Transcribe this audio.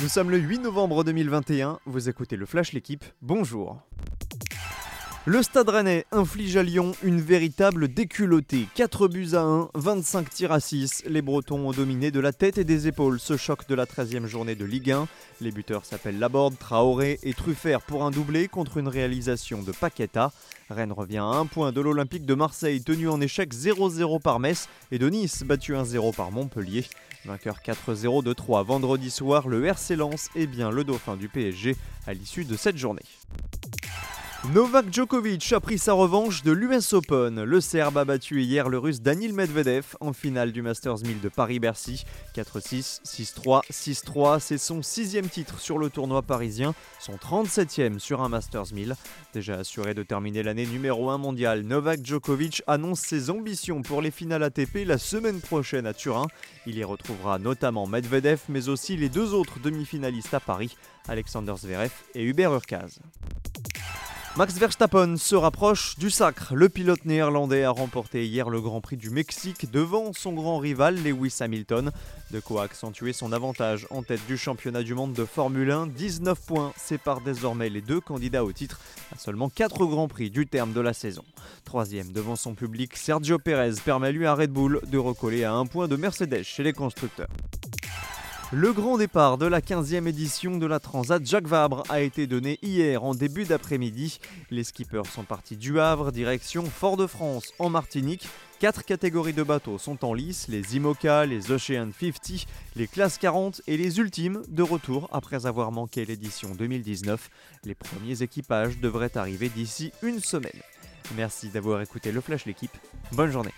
Nous sommes le 8 novembre 2021, vous écoutez le Flash L'équipe, bonjour. Le Stade Rennais inflige à Lyon une véritable déculottée. 4 buts à 1, 25 tirs à 6. Les Bretons ont dominé de la tête et des épaules ce choc de la 13e journée de Ligue 1. Les buteurs s'appellent Laborde, Traoré et Truffert pour un doublé contre une réalisation de Paqueta. Rennes revient à un point de l'Olympique de Marseille tenu en échec 0-0 par Metz et de Nice battu 1-0 par Montpellier. Vainqueur 4-0 de 3 vendredi soir, le RC Lens est bien le dauphin du PSG à l'issue de cette journée. Novak Djokovic a pris sa revanche de l'US Open. Le Serbe a battu hier le Russe Danil Medvedev en finale du Masters 1000 de Paris-Bercy. 4-6, 6-3, 6-3. C'est son sixième titre sur le tournoi parisien, son 37e sur un Masters 1000. Déjà assuré de terminer l'année numéro 1 mondial, Novak Djokovic annonce ses ambitions pour les finales ATP la semaine prochaine à Turin. Il y retrouvera notamment Medvedev, mais aussi les deux autres demi-finalistes à Paris, Alexander Zverev et Hubert Urkaz. Max Verstappen se rapproche du sacre. Le pilote néerlandais a remporté hier le Grand Prix du Mexique devant son grand rival Lewis Hamilton. De quoi accentuer son avantage en tête du championnat du monde de Formule 1. 19 points séparent désormais les deux candidats au titre à seulement 4 Grands Prix du terme de la saison. Troisième devant son public, Sergio Perez permet lui à Red Bull de recoller à un point de Mercedes chez les constructeurs. Le grand départ de la 15e édition de la Transat Jacques Vabre a été donné hier en début d'après-midi. Les skippers sont partis du Havre, direction Fort-de-France en Martinique. Quatre catégories de bateaux sont en lice, les IMOCA, les Ocean 50, les classes 40 et les ultimes de retour après avoir manqué l'édition 2019. Les premiers équipages devraient arriver d'ici une semaine. Merci d'avoir écouté le Flash l'équipe. Bonne journée.